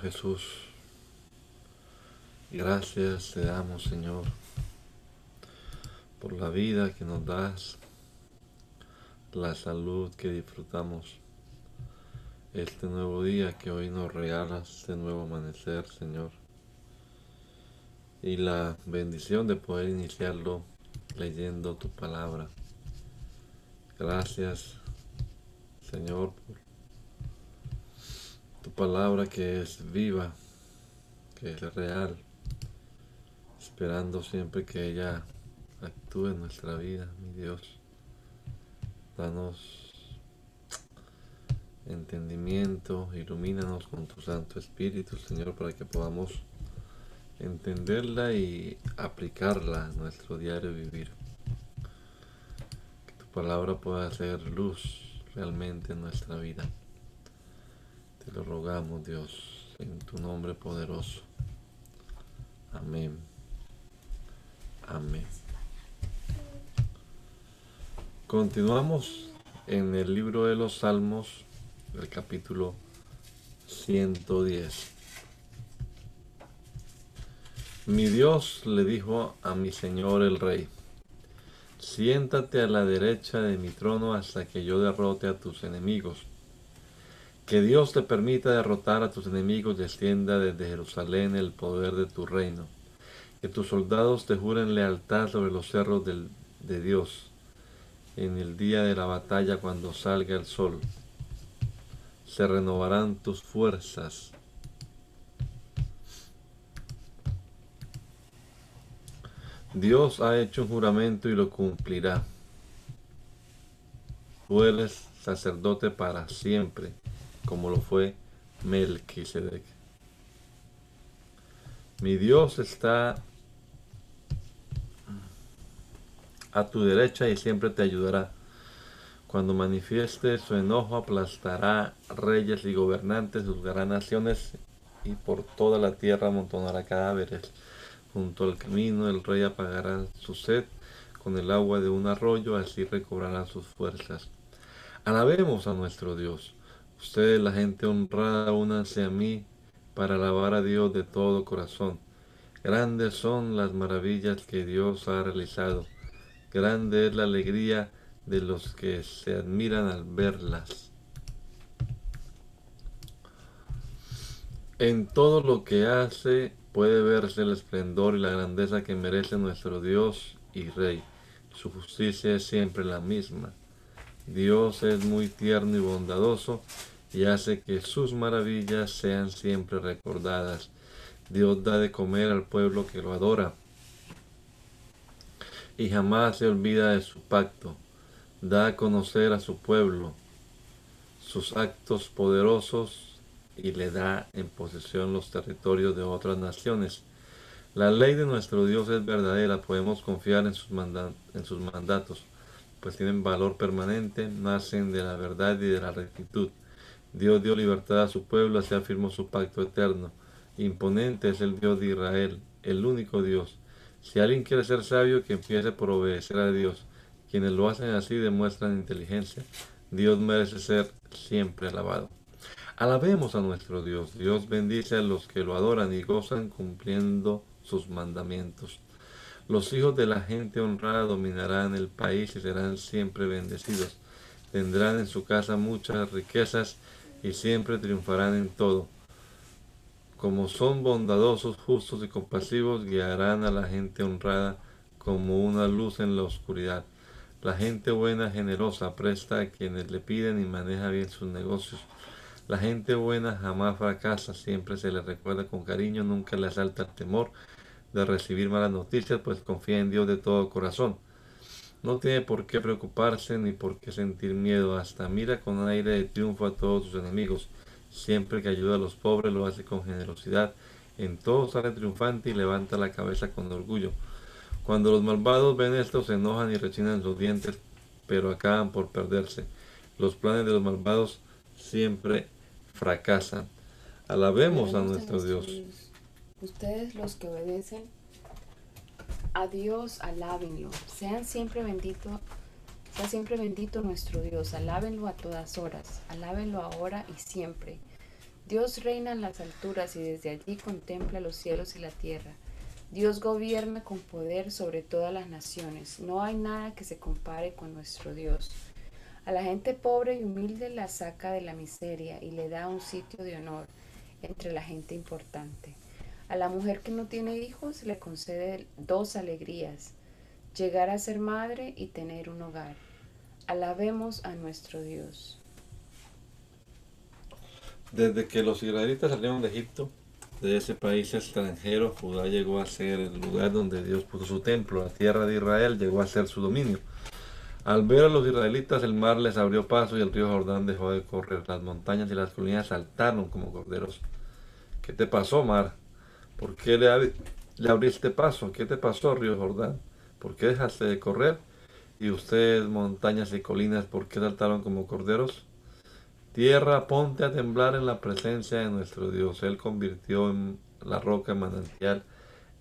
Jesús, gracias te damos, Señor, por la vida que nos das, la salud que disfrutamos, este nuevo día que hoy nos regalas, este nuevo amanecer, Señor, y la bendición de poder iniciarlo leyendo tu palabra. Gracias, Señor, por tu palabra que es viva, que es real, esperando siempre que ella actúe en nuestra vida, mi Dios. Danos entendimiento, ilumínanos con tu Santo Espíritu, Señor, para que podamos entenderla y aplicarla a nuestro diario vivir. Que tu palabra pueda ser luz realmente en nuestra vida. Te lo rogamos, Dios, en tu nombre poderoso. Amén. Amén. Continuamos en el libro de los Salmos, el capítulo 110. Mi Dios le dijo a mi Señor el Rey, siéntate a la derecha de mi trono hasta que yo derrote a tus enemigos. Que Dios te permita derrotar a tus enemigos y extienda desde Jerusalén el poder de tu reino. Que tus soldados te juren lealtad sobre los cerros de Dios en el día de la batalla cuando salga el sol. Se renovarán tus fuerzas. Dios ha hecho un juramento y lo cumplirá. Tú eres sacerdote para siempre como lo fue Melquisedec. Mi Dios está a tu derecha y siempre te ayudará. Cuando manifieste su enojo aplastará reyes y gobernantes, juzgará naciones y por toda la tierra amontonará cadáveres. Junto al camino el rey apagará su sed con el agua de un arroyo, así recobrará sus fuerzas. Alabemos a nuestro Dios. Ustedes, la gente honrada, únanse a mí para alabar a Dios de todo corazón. Grandes son las maravillas que Dios ha realizado. Grande es la alegría de los que se admiran al verlas. En todo lo que hace puede verse el esplendor y la grandeza que merece nuestro Dios y Rey. Su justicia es siempre la misma. Dios es muy tierno y bondadoso y hace que sus maravillas sean siempre recordadas. Dios da de comer al pueblo que lo adora y jamás se olvida de su pacto. Da a conocer a su pueblo sus actos poderosos y le da en posesión los territorios de otras naciones. La ley de nuestro Dios es verdadera, podemos confiar en sus, en sus mandatos, pues tienen valor permanente, nacen de la verdad y de la rectitud. Dios dio libertad a su pueblo, así afirmó su pacto eterno. Imponente es el Dios de Israel, el único Dios. Si alguien quiere ser sabio, que empiece por obedecer a Dios. Quienes lo hacen así demuestran inteligencia. Dios merece ser siempre alabado. Alabemos a nuestro Dios. Dios bendice a los que lo adoran y gozan cumpliendo sus mandamientos. Los hijos de la gente honrada dominarán el país y serán siempre bendecidos. Tendrán en su casa muchas riquezas y siempre triunfarán en todo. Como son bondadosos, justos y compasivos, guiarán a la gente honrada como una luz en la oscuridad. La gente buena, generosa, presta a quienes le piden y maneja bien sus negocios. La gente buena jamás fracasa, siempre se le recuerda con cariño, nunca le asalta el temor de recibir malas noticias, pues confía en Dios de todo corazón. No tiene por qué preocuparse ni por qué sentir miedo, hasta mira con aire de triunfo a todos sus enemigos. Siempre que ayuda a los pobres lo hace con generosidad. En todo sale triunfante y levanta la cabeza con orgullo. Cuando los malvados ven esto se enojan y rechinan sus dientes, pero acaban por perderse. Los planes de los malvados siempre fracasan. Alabemos a nuestro Dios. Ustedes los que obedecen a Dios, alábenlo. Sean siempre bendito, sea siempre bendito nuestro Dios. Alábenlo a todas horas. Alábenlo ahora y siempre. Dios reina en las alturas y desde allí contempla los cielos y la tierra. Dios gobierna con poder sobre todas las naciones. No hay nada que se compare con nuestro Dios. A la gente pobre y humilde la saca de la miseria y le da un sitio de honor entre la gente importante. A la mujer que no tiene hijos le concede dos alegrías, llegar a ser madre y tener un hogar. Alabemos a nuestro Dios. Desde que los israelitas salieron de Egipto, de ese país extranjero, Judá llegó a ser el lugar donde Dios puso su templo. La tierra de Israel llegó a ser su dominio. Al ver a los israelitas, el mar les abrió paso y el río Jordán dejó de correr. Las montañas y las colinas saltaron como corderos. ¿Qué te pasó, mar? ¿Por qué le, le abriste paso? ¿Qué te pasó, río Jordán? ¿Por qué dejaste de correr? Y ustedes, montañas y colinas, ¿por qué saltaron como corderos? Tierra, ponte a temblar en la presencia de nuestro Dios. Él convirtió en la roca en manantial.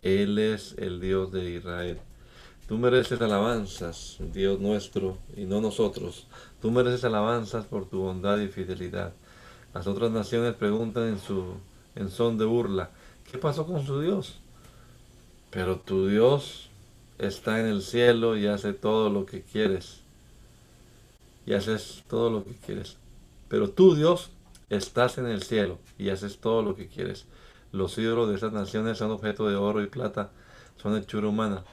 Él es el Dios de Israel. Tú mereces alabanzas, Dios nuestro, y no nosotros. Tú mereces alabanzas por tu bondad y fidelidad. Las otras naciones preguntan en, su, en son de burla, ¿qué pasó con su Dios? Pero tu Dios está en el cielo y hace todo lo que quieres. Y haces todo lo que quieres. Pero tú, Dios, estás en el cielo y haces todo lo que quieres. Los ídolos de esas naciones son objeto de oro y plata, son hechura humana.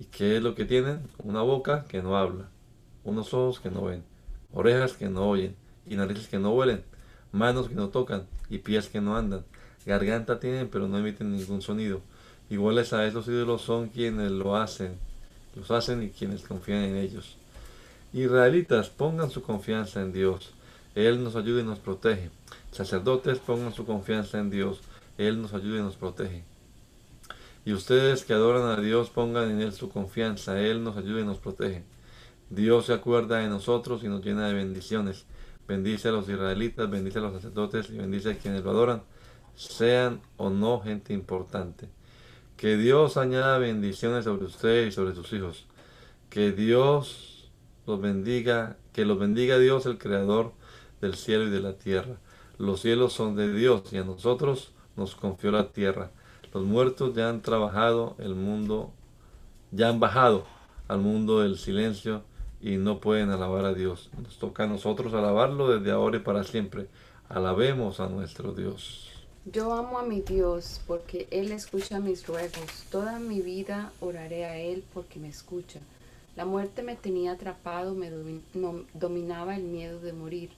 ¿Y qué es lo que tienen? Una boca que no habla, unos ojos que no ven, orejas que no oyen, y narices que no huelen, manos que no tocan, y pies que no andan. Garganta tienen, pero no emiten ningún sonido. Iguales a esos ídolos son quienes lo hacen, los hacen y quienes confían en ellos. Israelitas, pongan su confianza en Dios. Él nos ayuda y nos protege. Sacerdotes, pongan su confianza en Dios. Él nos ayuda y nos protege. Y ustedes que adoran a Dios, pongan en Él su confianza. Él nos ayuda y nos protege. Dios se acuerda de nosotros y nos llena de bendiciones. Bendice a los israelitas, bendice a los sacerdotes y bendice a quienes lo adoran, sean o no gente importante. Que Dios añada bendiciones sobre ustedes y sobre sus hijos. Que Dios los bendiga, que los bendiga Dios el Creador del cielo y de la tierra. Los cielos son de Dios y a nosotros nos confió la tierra. Los muertos ya han trabajado, el mundo ya han bajado al mundo del silencio y no pueden alabar a Dios. Nos toca a nosotros alabarlo desde ahora y para siempre. Alabemos a nuestro Dios. Yo amo a mi Dios porque Él escucha mis ruegos. Toda mi vida oraré a Él porque me escucha. La muerte me tenía atrapado, me dominaba el miedo de morir.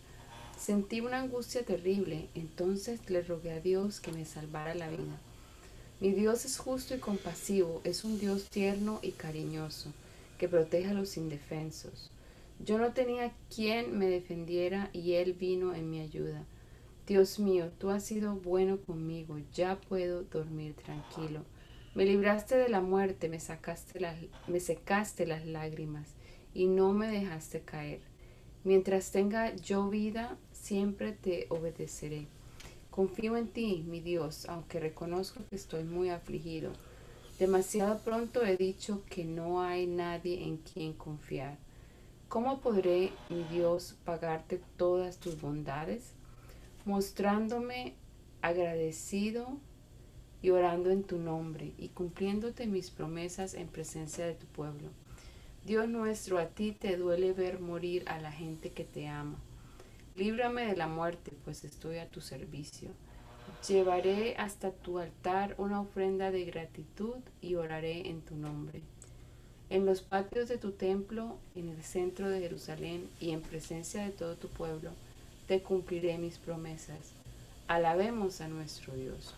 Sentí una angustia terrible, entonces le rogué a Dios que me salvara la vida. Mi Dios es justo y compasivo, es un Dios tierno y cariñoso, que protege a los indefensos. Yo no tenía quien me defendiera y Él vino en mi ayuda. Dios mío, tú has sido bueno conmigo, ya puedo dormir tranquilo. Me libraste de la muerte, me, sacaste me secaste las lágrimas y no me dejaste caer. Mientras tenga yo vida, siempre te obedeceré. Confío en ti, mi Dios, aunque reconozco que estoy muy afligido. Demasiado pronto he dicho que no hay nadie en quien confiar. ¿Cómo podré, mi Dios, pagarte todas tus bondades? Mostrándome agradecido y orando en tu nombre y cumpliéndote mis promesas en presencia de tu pueblo. Dios nuestro, a ti te duele ver morir a la gente que te ama. Líbrame de la muerte, pues estoy a tu servicio. Llevaré hasta tu altar una ofrenda de gratitud y oraré en tu nombre. En los patios de tu templo, en el centro de Jerusalén y en presencia de todo tu pueblo, te cumpliré mis promesas. Alabemos a nuestro Dios.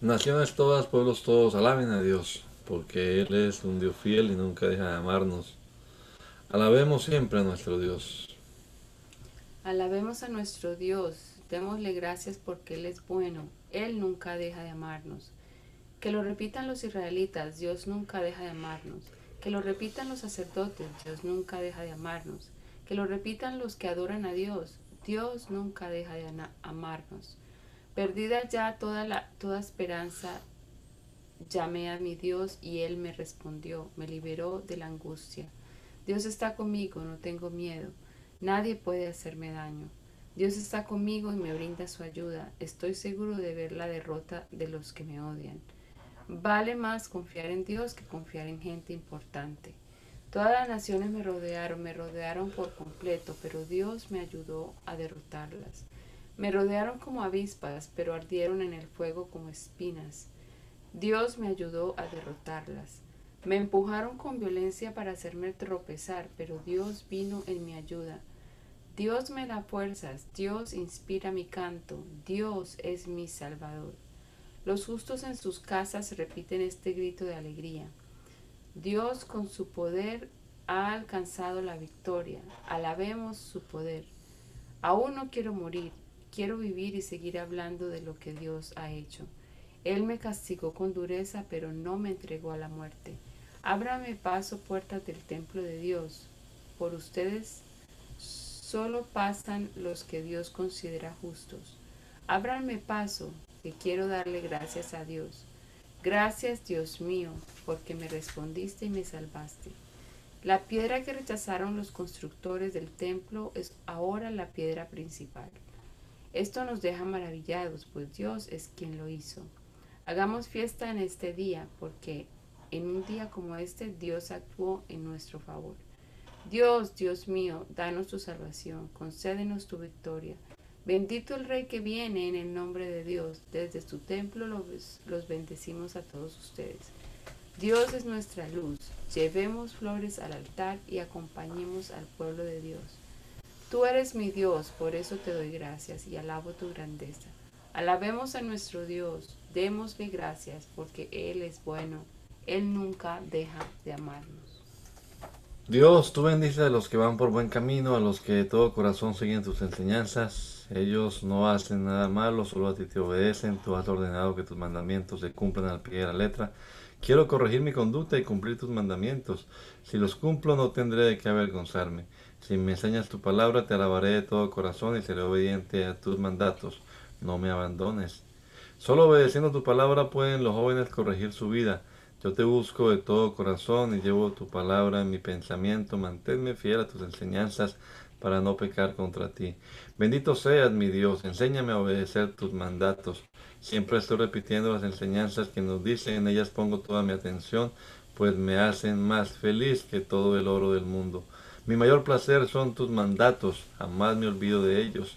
Naciones todas, pueblos todos, alaben a Dios, porque Él es un Dios fiel y nunca deja de amarnos. Alabemos siempre a nuestro Dios. Alabemos a nuestro Dios, démosle gracias porque Él es bueno, Él nunca deja de amarnos. Que lo repitan los israelitas, Dios nunca deja de amarnos. Que lo repitan los sacerdotes, Dios nunca deja de amarnos. Que lo repitan los que adoran a Dios, Dios nunca deja de amarnos. Perdida ya toda, la, toda esperanza, llamé a mi Dios y Él me respondió, me liberó de la angustia. Dios está conmigo, no tengo miedo. Nadie puede hacerme daño. Dios está conmigo y me brinda su ayuda. Estoy seguro de ver la derrota de los que me odian. Vale más confiar en Dios que confiar en gente importante. Todas las naciones me rodearon, me rodearon por completo, pero Dios me ayudó a derrotarlas. Me rodearon como avispas, pero ardieron en el fuego como espinas. Dios me ayudó a derrotarlas. Me empujaron con violencia para hacerme tropezar, pero Dios vino en mi ayuda. Dios me da fuerzas, Dios inspira mi canto, Dios es mi Salvador. Los justos en sus casas repiten este grito de alegría. Dios con su poder ha alcanzado la victoria. Alabemos su poder. Aún no quiero morir, quiero vivir y seguir hablando de lo que Dios ha hecho. Él me castigó con dureza, pero no me entregó a la muerte. Ábrame paso puertas del templo de Dios. Por ustedes Solo pasan los que Dios considera justos. Ábranme paso, que quiero darle gracias a Dios. Gracias, Dios mío, porque me respondiste y me salvaste. La piedra que rechazaron los constructores del templo es ahora la piedra principal. Esto nos deja maravillados, pues Dios es quien lo hizo. Hagamos fiesta en este día, porque en un día como este Dios actuó en nuestro favor. Dios, Dios mío, danos tu salvación, concédenos tu victoria. Bendito el Rey que viene en el nombre de Dios. Desde su templo los, los bendecimos a todos ustedes. Dios es nuestra luz. Llevemos flores al altar y acompañemos al pueblo de Dios. Tú eres mi Dios, por eso te doy gracias y alabo tu grandeza. Alabemos a nuestro Dios, démosle gracias porque Él es bueno. Él nunca deja de amarnos. Dios, tú bendices a los que van por buen camino, a los que de todo corazón siguen tus enseñanzas. Ellos no hacen nada malo, solo a ti te obedecen. Tú has ordenado que tus mandamientos se cumplan al pie de la letra. Quiero corregir mi conducta y cumplir tus mandamientos. Si los cumplo, no tendré de qué avergonzarme. Si me enseñas tu palabra, te alabaré de todo corazón y seré obediente a tus mandatos. No me abandones. Solo obedeciendo tu palabra pueden los jóvenes corregir su vida. Yo te busco de todo corazón y llevo tu palabra en mi pensamiento. Manténme fiel a tus enseñanzas para no pecar contra ti. Bendito seas mi Dios, enséñame a obedecer tus mandatos. Siempre estoy repitiendo las enseñanzas que nos dicen, en ellas pongo toda mi atención, pues me hacen más feliz que todo el oro del mundo. Mi mayor placer son tus mandatos, jamás me olvido de ellos.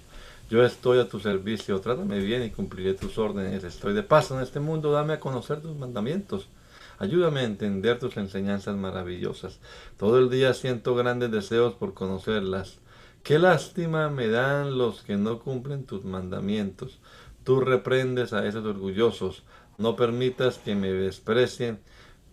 Yo estoy a tu servicio, trátame bien y cumpliré tus órdenes. Estoy de paso en este mundo, dame a conocer tus mandamientos. Ayúdame a entender tus enseñanzas maravillosas. Todo el día siento grandes deseos por conocerlas. Qué lástima me dan los que no cumplen tus mandamientos. Tú reprendes a esos orgullosos. No permitas que me desprecien,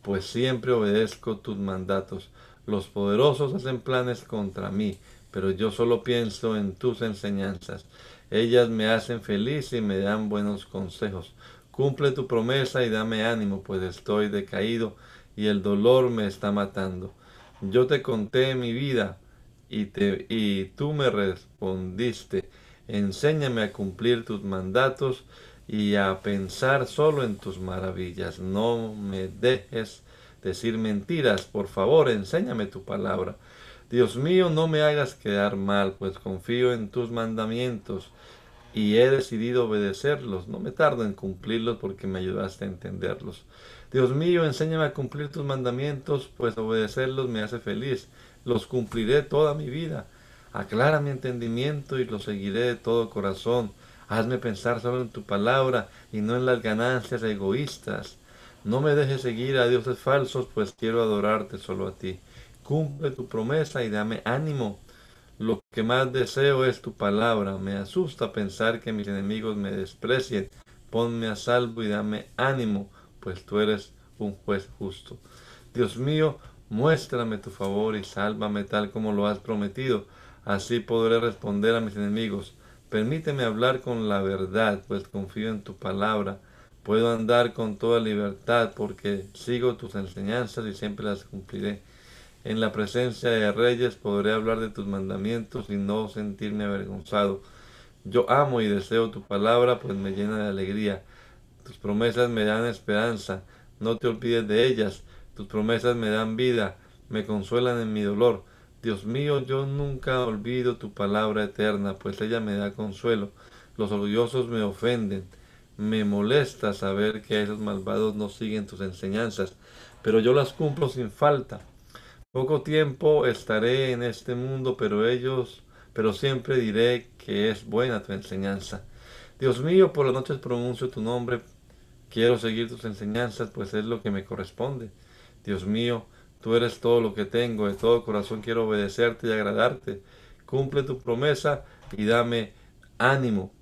pues siempre obedezco tus mandatos. Los poderosos hacen planes contra mí, pero yo solo pienso en tus enseñanzas. Ellas me hacen feliz y me dan buenos consejos. Cumple tu promesa y dame ánimo, pues estoy decaído y el dolor me está matando. Yo te conté mi vida y, te, y tú me respondiste. Enséñame a cumplir tus mandatos y a pensar solo en tus maravillas. No me dejes decir mentiras, por favor, enséñame tu palabra. Dios mío, no me hagas quedar mal, pues confío en tus mandamientos y he decidido obedecerlos. No me tardo en cumplirlos porque me ayudaste a entenderlos. Dios mío, enséñame a cumplir tus mandamientos, pues obedecerlos me hace feliz. Los cumpliré toda mi vida. Aclara mi entendimiento y los seguiré de todo corazón. Hazme pensar solo en tu palabra y no en las ganancias egoístas. No me dejes seguir a dioses falsos, pues quiero adorarte solo a ti. Cumple tu promesa y dame ánimo lo que más deseo es tu palabra. Me asusta pensar que mis enemigos me desprecien. Ponme a salvo y dame ánimo, pues tú eres un juez justo. Dios mío, Muéstrame tu favor y sálvame tal como lo has prometido. Así podré responder a mis enemigos. Permíteme hablar con la verdad, pues confío en tu palabra. Puedo andar con toda libertad porque sigo tus enseñanzas y siempre las cumpliré. En la presencia de reyes podré hablar de tus mandamientos y no sentirme avergonzado. Yo amo y deseo tu palabra, pues me llena de alegría. Tus promesas me dan esperanza, no te olvides de ellas. Tus promesas me dan vida, me consuelan en mi dolor. Dios mío, yo nunca olvido tu palabra eterna, pues ella me da consuelo. Los orgullosos me ofenden. Me molesta saber que esos malvados no siguen tus enseñanzas, pero yo las cumplo sin falta. Poco tiempo estaré en este mundo, pero ellos, pero siempre diré que es buena tu enseñanza. Dios mío, por las noches pronuncio tu nombre. Quiero seguir tus enseñanzas, pues es lo que me corresponde. Dios mío, tú eres todo lo que tengo, de todo corazón quiero obedecerte y agradarte. Cumple tu promesa y dame ánimo.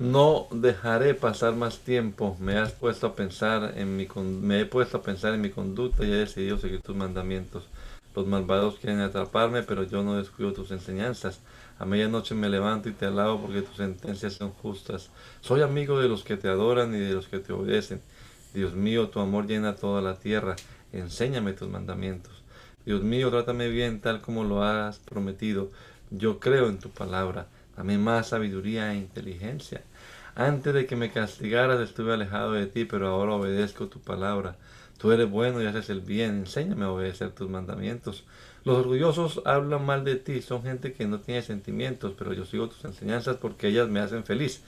No dejaré pasar más tiempo. Me has puesto a pensar en mi me he puesto a pensar en mi conducta y he decidido seguir tus mandamientos. Los malvados quieren atraparme, pero yo no descuido tus enseñanzas. A medianoche me levanto y te alabo porque tus sentencias son justas. Soy amigo de los que te adoran y de los que te obedecen. Dios mío, tu amor llena toda la tierra. Enséñame tus mandamientos. Dios mío, trátame bien tal como lo has prometido. Yo creo en tu palabra. Dame más sabiduría e inteligencia. Antes de que me castigaras estuve alejado de ti, pero ahora obedezco tu palabra. Tú eres bueno y haces el bien, enséñame a obedecer tus mandamientos. Los orgullosos hablan mal de ti, son gente que no tiene sentimientos, pero yo sigo tus enseñanzas porque ellas me hacen feliz.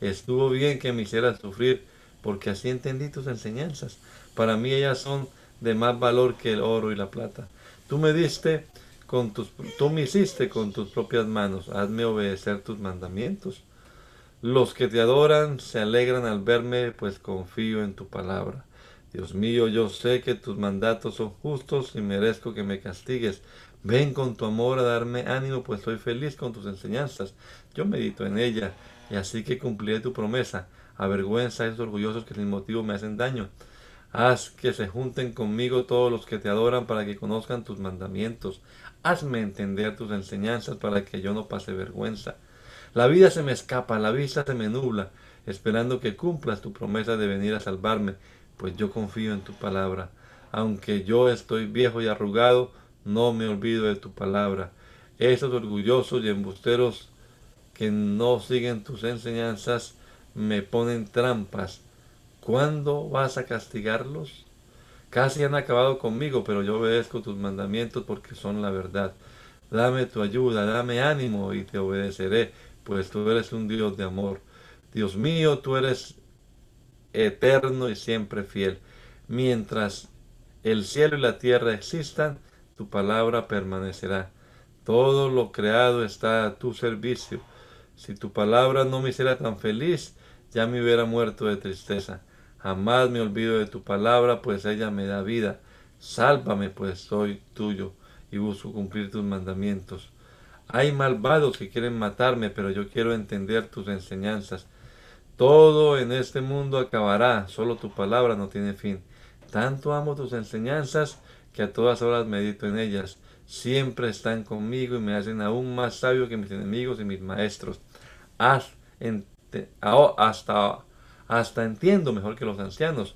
Estuvo bien que me hicieras sufrir, porque así entendí tus enseñanzas. Para mí ellas son de más valor que el oro y la plata. Tú me diste con tus, tú me hiciste con tus propias manos, hazme obedecer tus mandamientos. Los que te adoran se alegran al verme, pues confío en tu palabra. Dios mío, yo sé que tus mandatos son justos y merezco que me castigues. Ven con tu amor a darme ánimo, pues soy feliz con tus enseñanzas. Yo medito en ella, y así que cumpliré tu promesa. Avergüenza a esos orgullosos que sin motivo me hacen daño. Haz que se junten conmigo todos los que te adoran para que conozcan tus mandamientos. Hazme entender tus enseñanzas para que yo no pase vergüenza. La vida se me escapa, la vista se me nubla, esperando que cumplas tu promesa de venir a salvarme, pues yo confío en tu palabra. Aunque yo estoy viejo y arrugado, no me olvido de tu palabra. Esos orgullosos y embusteros que no siguen tus enseñanzas me ponen trampas. ¿Cuándo vas a castigarlos? Casi han acabado conmigo, pero yo obedezco tus mandamientos porque son la verdad. Dame tu ayuda, dame ánimo y te obedeceré pues tú eres un Dios de amor. Dios mío, tú eres eterno y siempre fiel. Mientras el cielo y la tierra existan, tu palabra permanecerá. Todo lo creado está a tu servicio. Si tu palabra no me hiciera tan feliz, ya me hubiera muerto de tristeza. Jamás me olvido de tu palabra, pues ella me da vida. Sálvame, pues soy tuyo y busco cumplir tus mandamientos. Hay malvados que quieren matarme, pero yo quiero entender tus enseñanzas. Todo en este mundo acabará, solo tu palabra no tiene fin. Tanto amo tus enseñanzas que a todas horas medito en ellas. Siempre están conmigo y me hacen aún más sabio que mis enemigos y mis maestros. hasta, hasta entiendo mejor que los ancianos,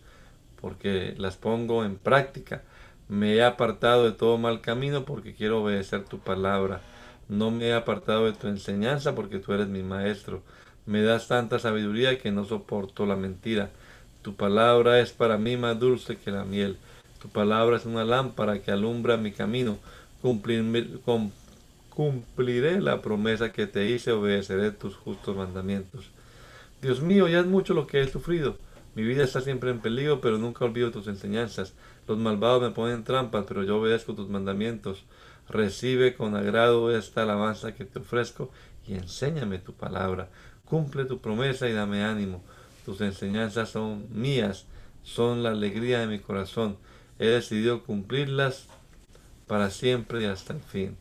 porque las pongo en práctica. Me he apartado de todo mal camino porque quiero obedecer tu palabra. No me he apartado de tu enseñanza porque tú eres mi maestro. Me das tanta sabiduría que no soporto la mentira. Tu palabra es para mí más dulce que la miel. Tu palabra es una lámpara que alumbra mi camino. cumpliré la promesa que te hice, obedeceré tus justos mandamientos. Dios mío, ya es mucho lo que he sufrido. Mi vida está siempre en peligro, pero nunca olvido tus enseñanzas. Los malvados me ponen trampas, pero yo obedezco tus mandamientos. Recibe con agrado esta alabanza que te ofrezco y enséñame tu palabra. Cumple tu promesa y dame ánimo. Tus enseñanzas son mías, son la alegría de mi corazón. He decidido cumplirlas para siempre y hasta el fin.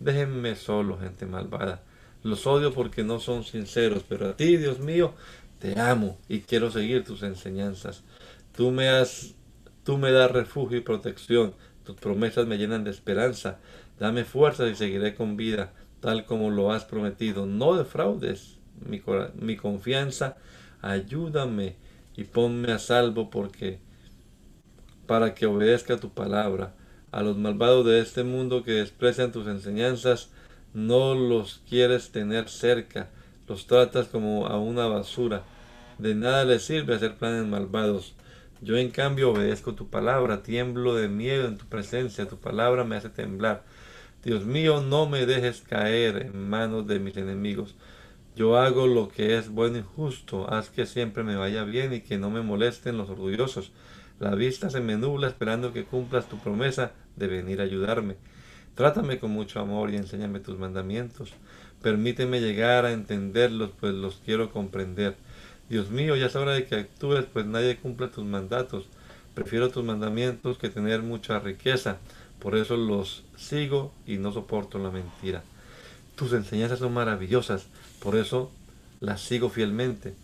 Déjenme solo, gente malvada. Los odio porque no son sinceros, pero a ti, Dios mío, te amo y quiero seguir tus enseñanzas. Tú me has, tú me das refugio y protección. Tus promesas me llenan de esperanza. Dame fuerzas y seguiré con vida, tal como lo has prometido. No defraudes mi, mi confianza. Ayúdame y ponme a salvo porque para que obedezca tu palabra. A los malvados de este mundo que desprecian tus enseñanzas, no los quieres tener cerca, los tratas como a una basura. De nada les sirve hacer planes malvados. Yo en cambio obedezco tu palabra, tiemblo de miedo en tu presencia, tu palabra me hace temblar. Dios mío, no me dejes caer en manos de mis enemigos. Yo hago lo que es bueno y justo, haz que siempre me vaya bien y que no me molesten los orgullosos. La vista se me nubla esperando que cumplas tu promesa de venir a ayudarme. Trátame con mucho amor y enséñame tus mandamientos. Permíteme llegar a entenderlos, pues los quiero comprender. Dios mío, ya es hora de que actúes, pues nadie cumple tus mandatos. Prefiero tus mandamientos que tener mucha riqueza. Por eso los sigo y no soporto la mentira. Tus enseñanzas son maravillosas, por eso las sigo fielmente.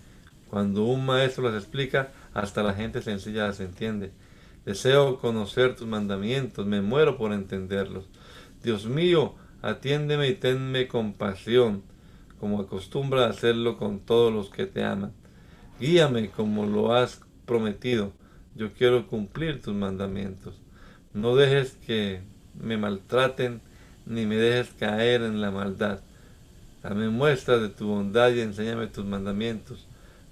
Cuando un maestro las explica, hasta la gente sencilla las entiende. Deseo conocer tus mandamientos, me muero por entenderlos. Dios mío, atiéndeme y tenme compasión, como acostumbra hacerlo con todos los que te aman. Guíame como lo has prometido. Yo quiero cumplir tus mandamientos. No dejes que me maltraten, ni me dejes caer en la maldad. Dame muestra de tu bondad y enséñame tus mandamientos.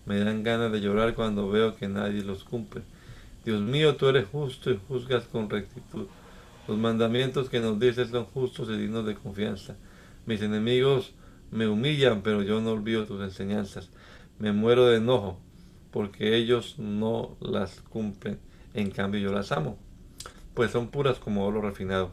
Me dan ganas de llorar cuando veo que nadie los cumple. Dios mío, tú eres justo y juzgas con rectitud. Los mandamientos que nos dices son justos y dignos de confianza. Mis enemigos me humillan, pero yo no olvido tus enseñanzas. Me muero de enojo, porque ellos no las cumplen. En cambio yo las amo, pues son puras como oro refinado.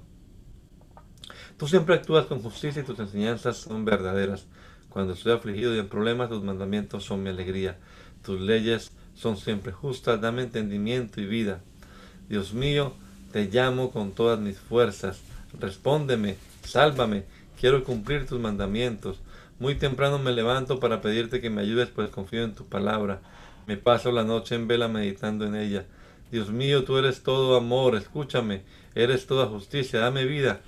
Tú siempre actúas con justicia y tus enseñanzas son verdaderas. Cuando estoy afligido y en problemas, tus mandamientos son mi alegría. Tus leyes son siempre justas, dame entendimiento y vida. Dios mío, te llamo con todas mis fuerzas. Respóndeme, sálvame, quiero cumplir tus mandamientos. Muy temprano me levanto para pedirte que me ayudes, pues confío en tu palabra. Me paso la noche en vela meditando en ella. Dios mío, tú eres todo amor, escúchame, eres toda justicia, dame vida.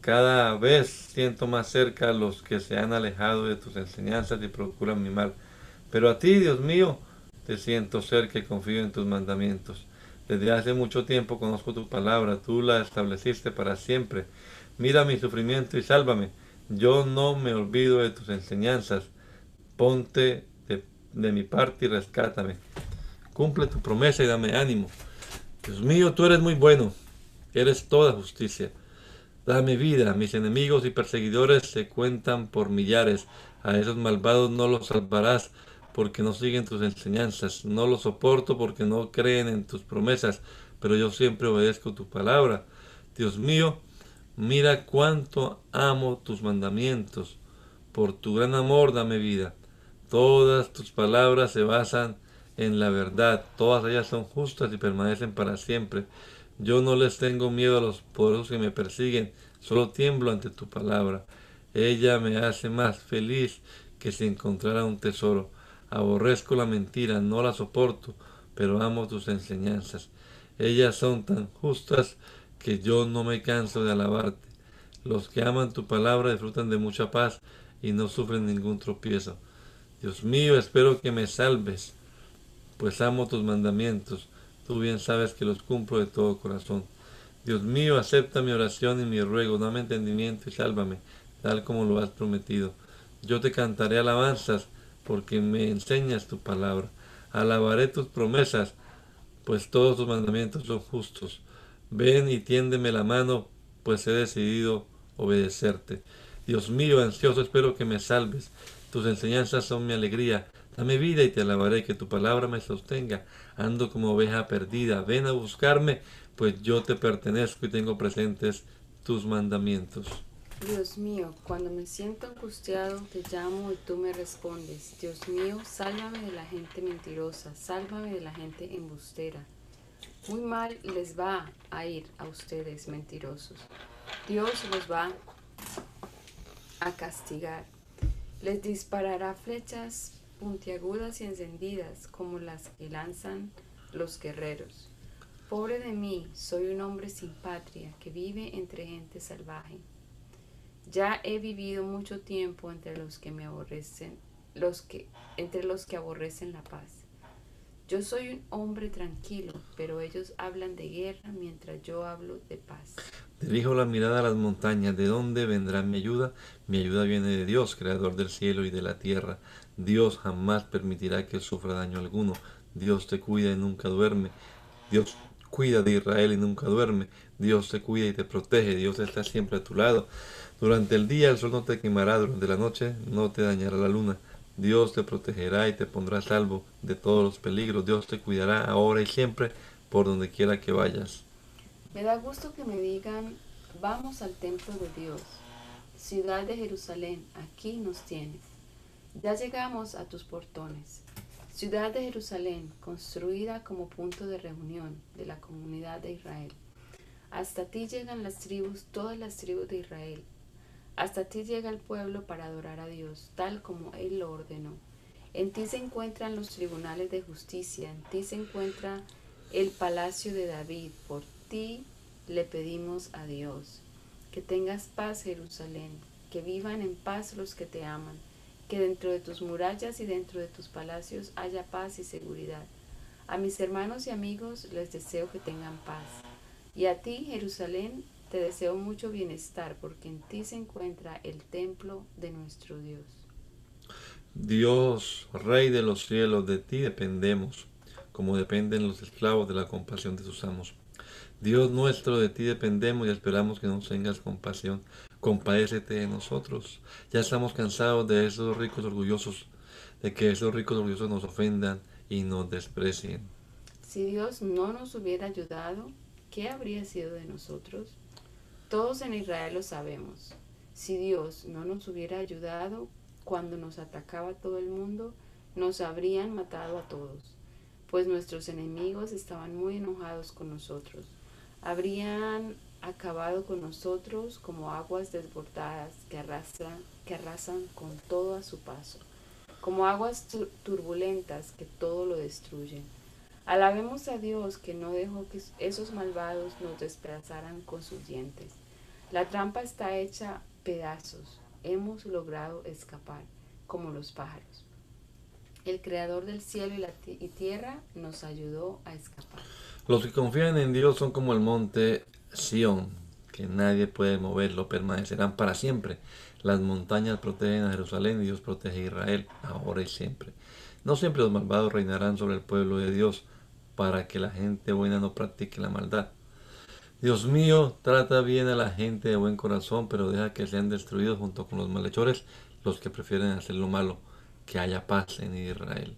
Cada vez siento más cerca a los que se han alejado de tus enseñanzas y procuran mi mal. Pero a ti, Dios mío, te siento cerca y confío en tus mandamientos. Desde hace mucho tiempo conozco tu palabra, tú la estableciste para siempre. Mira mi sufrimiento y sálvame. Yo no me olvido de tus enseñanzas. Ponte de, mi parte y rescátame. Cumple tu promesa y dame ánimo. Dios mío, tú eres muy bueno. Eres toda justicia. Dame vida. Mis enemigos y perseguidores se cuentan por millares. A esos malvados no los salvarás porque no siguen tus enseñanzas, no los soporto porque no creen en tus promesas, pero yo siempre obedezco tu palabra. Dios mío, mira cuánto amo tus mandamientos, por tu gran amor dame vida. Todas tus palabras se basan en la verdad, todas ellas son justas y permanecen para siempre. Yo no les tengo miedo a los poderosos que me persiguen, solo tiemblo ante tu palabra. Ella me hace más feliz que si encontrara un tesoro. Aborrezco la mentira, no la soporto, pero amo tus enseñanzas. Ellas son tan justas que yo no me canso de alabarte. Los que aman tu palabra disfrutan de mucha paz y no sufren ningún tropiezo. Dios mío, espero que me salves, pues amo tus mandamientos. Tú bien sabes que los cumplo de todo corazón. Dios mío, acepta mi oración y mi ruego, dame entendimiento y sálvame, tal como lo has prometido. Yo te cantaré alabanzas porque me enseñas tu palabra. Alabaré tus promesas, pues todos tus mandamientos son justos. Ven y tiéndeme la mano, pues he decidido obedecerte. Dios mío, ansioso espero que me salves. Tus enseñanzas son mi alegría. Dame vida y te alabaré, que tu palabra me sostenga. Ando como oveja perdida. Ven a buscarme, pues yo te pertenezco y tengo presentes tus mandamientos. Dios mío, cuando me siento angustiado, te llamo y tú me respondes. Dios mío, sálvame de la gente mentirosa, sálvame de la gente embustera. Muy mal les va a ir a ustedes mentirosos. Dios los va a castigar. Les disparará flechas puntiagudas y encendidas como las que lanzan los guerreros. Pobre de mí, soy un hombre sin patria que vive entre gente salvaje. Ya he vivido mucho tiempo entre los que me aborrecen, los que entre los que aborrecen la paz. Yo soy un hombre tranquilo, pero ellos hablan de guerra mientras yo hablo de paz. Dirijo la mirada a las montañas. ¿De dónde vendrá mi ayuda? Mi ayuda viene de Dios, creador del cielo y de la tierra. Dios jamás permitirá que sufra daño alguno. Dios te cuida y nunca duerme. Dios cuida de Israel y nunca duerme. Dios te cuida y te protege. Dios está siempre a tu lado. Durante el día el sol no te quemará, durante la noche no te dañará la luna. Dios te protegerá y te pondrá a salvo de todos los peligros. Dios te cuidará ahora y siempre por donde quiera que vayas. Me da gusto que me digan, vamos al templo de Dios, ciudad de Jerusalén, aquí nos tienes. Ya llegamos a tus portones. Ciudad de Jerusalén, construida como punto de reunión de la comunidad de Israel. Hasta ti llegan las tribus, todas las tribus de Israel, hasta ti llega el pueblo para adorar a Dios, tal como Él lo ordenó. En ti se encuentran los tribunales de justicia, en ti se encuentra el palacio de David. Por ti le pedimos a Dios. Que tengas paz, Jerusalén, que vivan en paz los que te aman, que dentro de tus murallas y dentro de tus palacios haya paz y seguridad. A mis hermanos y amigos les deseo que tengan paz. Y a ti, Jerusalén, te deseo mucho bienestar porque en ti se encuentra el templo de nuestro Dios. Dios, Rey de los cielos, de ti dependemos, como dependen los esclavos de la compasión de sus amos. Dios nuestro, de ti dependemos y esperamos que nos tengas compasión. Compadécete de nosotros. Ya estamos cansados de esos ricos orgullosos, de que esos ricos orgullosos nos ofendan y nos desprecien. Si Dios no nos hubiera ayudado, ¿qué habría sido de nosotros? Todos en Israel lo sabemos. Si Dios no nos hubiera ayudado cuando nos atacaba todo el mundo, nos habrían matado a todos, pues nuestros enemigos estaban muy enojados con nosotros. Habrían acabado con nosotros como aguas desbordadas que arrastran, que arrasan con todo a su paso, como aguas turbulentas que todo lo destruyen. Alabemos a Dios que no dejó que esos malvados nos despedazaran con sus dientes. La trampa está hecha pedazos. Hemos logrado escapar como los pájaros. El creador del cielo y la tierra nos ayudó a escapar. Los que confían en Dios son como el monte Sión, que nadie puede moverlo, permanecerán para siempre. Las montañas protegen a Jerusalén y Dios protege a Israel, ahora y siempre. No siempre los malvados reinarán sobre el pueblo de Dios, para que la gente buena no practique la maldad. Dios mío, trata bien a la gente de buen corazón, pero deja que sean destruidos junto con los malhechores, los que prefieren hacer lo malo, que haya paz en Israel.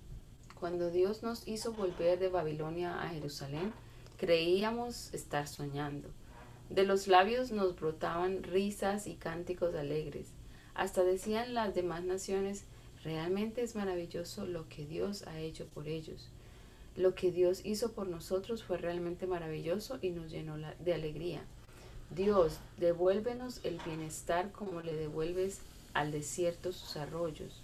Cuando Dios nos hizo volver de Babilonia a Jerusalén, creíamos estar soñando. De los labios nos brotaban risas y cánticos alegres. Hasta decían las demás naciones, realmente es maravilloso lo que Dios ha hecho por ellos. Lo que Dios hizo por nosotros fue realmente maravilloso y nos llenó de alegría. Dios, devuélvenos el bienestar como le devuelves al desierto sus arroyos.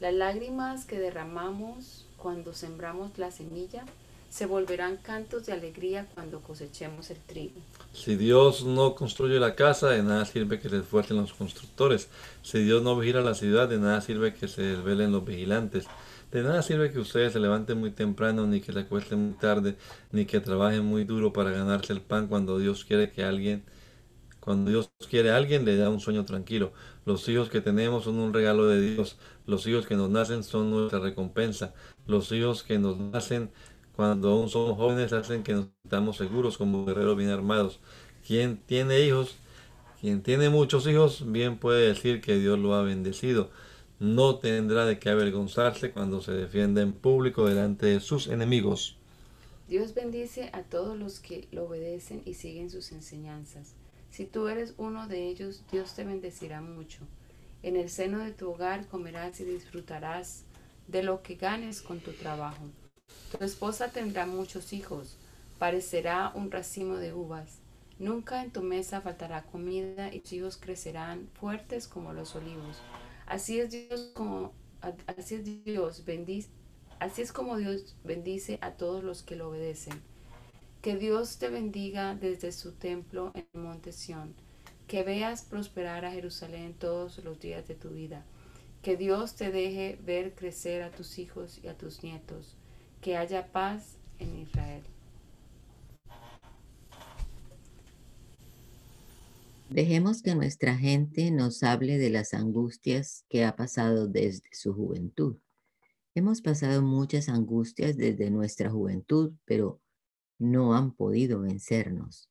Las lágrimas que derramamos cuando sembramos la semilla se volverán cantos de alegría cuando cosechemos el trigo. Si Dios no construye la casa, de nada sirve que se esfuercen los constructores. Si Dios no vigila la ciudad, de nada sirve que se desvelen los vigilantes. De nada sirve que ustedes se levanten muy temprano, ni que se acuesten muy tarde, ni que trabajen muy duro para ganarse el pan cuando Dios quiere que alguien, cuando Dios quiere a alguien, le da un sueño tranquilo. Los hijos que tenemos son un regalo de Dios. Los hijos que nos nacen son nuestra recompensa. Los hijos que nos nacen cuando aún somos jóvenes hacen que nos estamos seguros como guerreros bien armados. Quien tiene hijos, quien tiene muchos hijos, bien puede decir que Dios lo ha bendecido no tendrá de qué avergonzarse cuando se defienda en público delante de sus enemigos. Dios bendice a todos los que lo obedecen y siguen sus enseñanzas. Si tú eres uno de ellos, Dios te bendecirá mucho. En el seno de tu hogar comerás y disfrutarás de lo que ganes con tu trabajo. Tu esposa tendrá muchos hijos, parecerá un racimo de uvas. Nunca en tu mesa faltará comida y tus hijos crecerán fuertes como los olivos. Así es Dios como así es Dios, bendice, Así es como Dios bendice a todos los que lo obedecen. Que Dios te bendiga desde su templo en monte Sión. Que veas prosperar a Jerusalén todos los días de tu vida. Que Dios te deje ver crecer a tus hijos y a tus nietos. Que haya paz en Israel. Dejemos que nuestra gente nos hable de las angustias que ha pasado desde su juventud. Hemos pasado muchas angustias desde nuestra juventud, pero no han podido vencernos.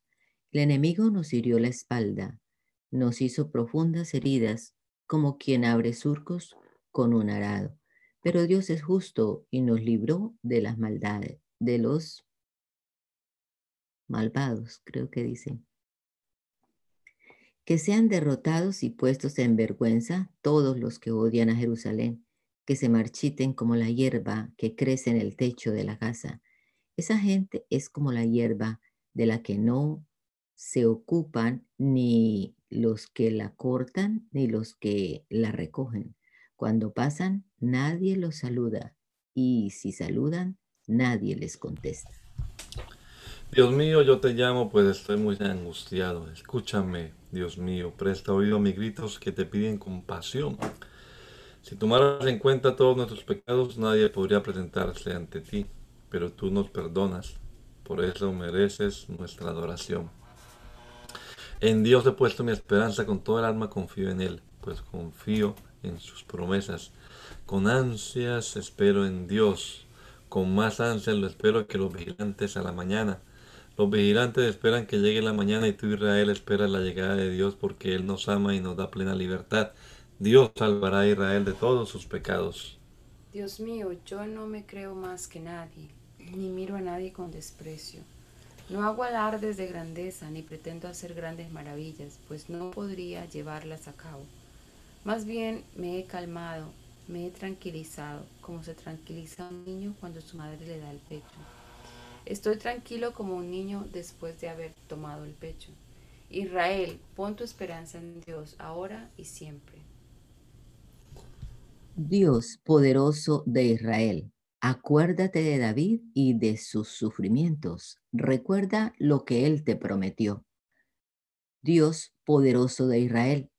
El enemigo nos hirió la espalda, nos hizo profundas heridas, como quien abre surcos con un arado. Pero Dios es justo y nos libró de las maldades, de los malvados, creo que dicen que sean derrotados y puestos en vergüenza todos los que odian a Jerusalén, que se marchiten como la hierba que crece en el techo de la casa. Esa gente es como la hierba de la que no se ocupan ni los que la cortan ni los que la recogen. Cuando pasan, nadie los saluda y si saludan, nadie les contesta. Dios mío, yo te llamo, pues estoy muy angustiado. Escúchame, Dios mío, presta oído a mis gritos que te piden compasión. Si tomaras en cuenta todos nuestros pecados, nadie podría presentarse ante ti, pero tú nos perdonas. Por eso mereces nuestra adoración. En Dios he puesto mi esperanza, con toda el alma confío en Él, pues confío en sus promesas. Con ansias espero en Dios, con más ansias lo espero que los vigilantes a la mañana. Los vigilantes esperan que llegue la mañana y tú Israel esperas la llegada de Dios porque Él nos ama y nos da plena libertad. Dios salvará a Israel de todos sus pecados. Dios mío, yo no me creo más que nadie, ni miro a nadie con desprecio. No hago alardes de grandeza, ni pretendo hacer grandes maravillas, pues no podría llevarlas a cabo. Más bien me he calmado, me he tranquilizado, como se tranquiliza un niño cuando su madre le da el pecho. Estoy tranquilo como un niño después de haber tomado el pecho. Israel, pon tu esperanza en Dios ahora y siempre. Dios poderoso de Israel, acuérdate de David y de sus sufrimientos. Recuerda lo que él te prometió. Dios poderoso de Israel,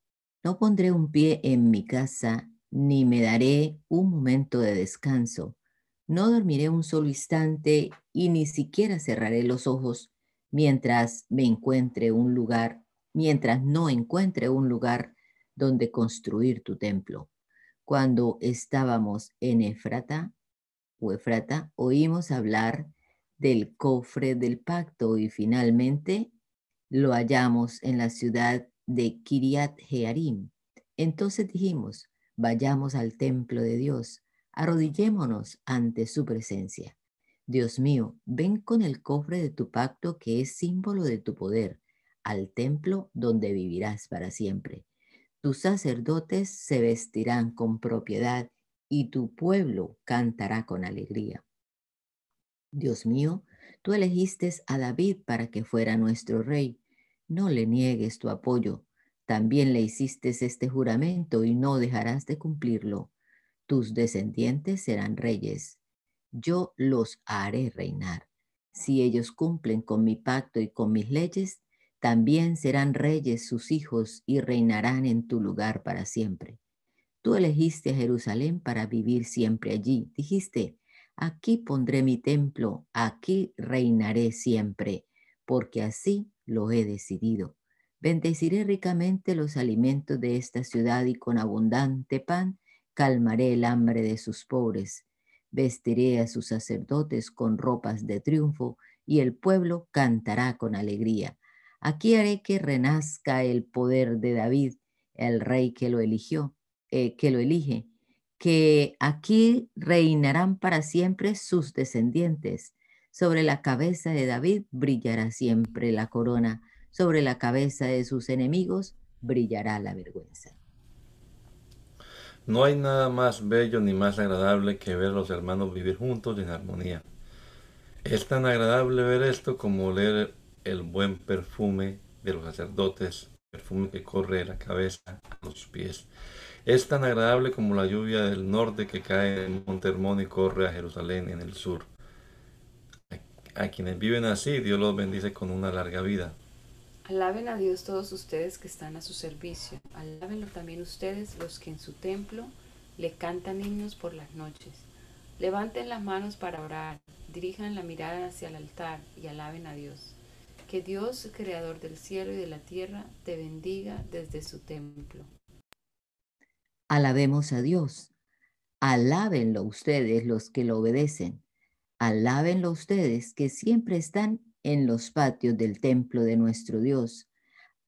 no pondré un pie en mi casa, ni me daré un momento de descanso no dormiré un solo instante y ni siquiera cerraré los ojos mientras me encuentre un lugar, mientras no encuentre un lugar donde construir tu templo. Cuando estábamos en Efrata o Efrata, oímos hablar del cofre del pacto y finalmente lo hallamos en la ciudad de Kiriat Jearim. Entonces dijimos, vayamos al templo de Dios Arrodillémonos ante su presencia. Dios mío, ven con el cofre de tu pacto que es símbolo de tu poder, al templo donde vivirás para siempre. Tus sacerdotes se vestirán con propiedad y tu pueblo cantará con alegría. Dios mío, tú elegiste a David para que fuera nuestro rey. No le niegues tu apoyo. También le hiciste este juramento y no dejarás de cumplirlo tus descendientes serán reyes, yo los haré reinar. Si ellos cumplen con mi pacto y con mis leyes, también serán reyes sus hijos y reinarán en tu lugar para siempre. Tú elegiste a Jerusalén para vivir siempre allí. Dijiste, aquí pondré mi templo, aquí reinaré siempre, porque así lo he decidido. Bendeciré ricamente los alimentos de esta ciudad y con abundante pan calmaré el hambre de sus pobres, vestiré a sus sacerdotes con ropas de triunfo y el pueblo cantará con alegría. Aquí haré que renazca el poder de David, el rey que lo eligió, eh, que lo elige, que aquí reinarán para siempre sus descendientes. Sobre la cabeza de David brillará siempre la corona, sobre la cabeza de sus enemigos brillará la vergüenza. No hay nada más bello ni más agradable que ver a los hermanos vivir juntos en armonía. Es tan agradable ver esto como oler el buen perfume de los sacerdotes perfume que corre de la cabeza a los pies. Es tan agradable como la lluvia del norte que cae en Monte Hermón y corre a Jerusalén en el sur. A quienes viven así, Dios los bendice con una larga vida. Alaben a Dios todos ustedes que están a su servicio. Alábenlo también ustedes los que en su templo le cantan himnos por las noches. Levanten las manos para orar, dirijan la mirada hacia el altar y alaben a Dios. Que Dios, creador del cielo y de la tierra, te bendiga desde su templo. Alabemos a Dios. Alábenlo ustedes los que lo obedecen. Alábenlo ustedes que siempre están en los patios del templo de nuestro Dios.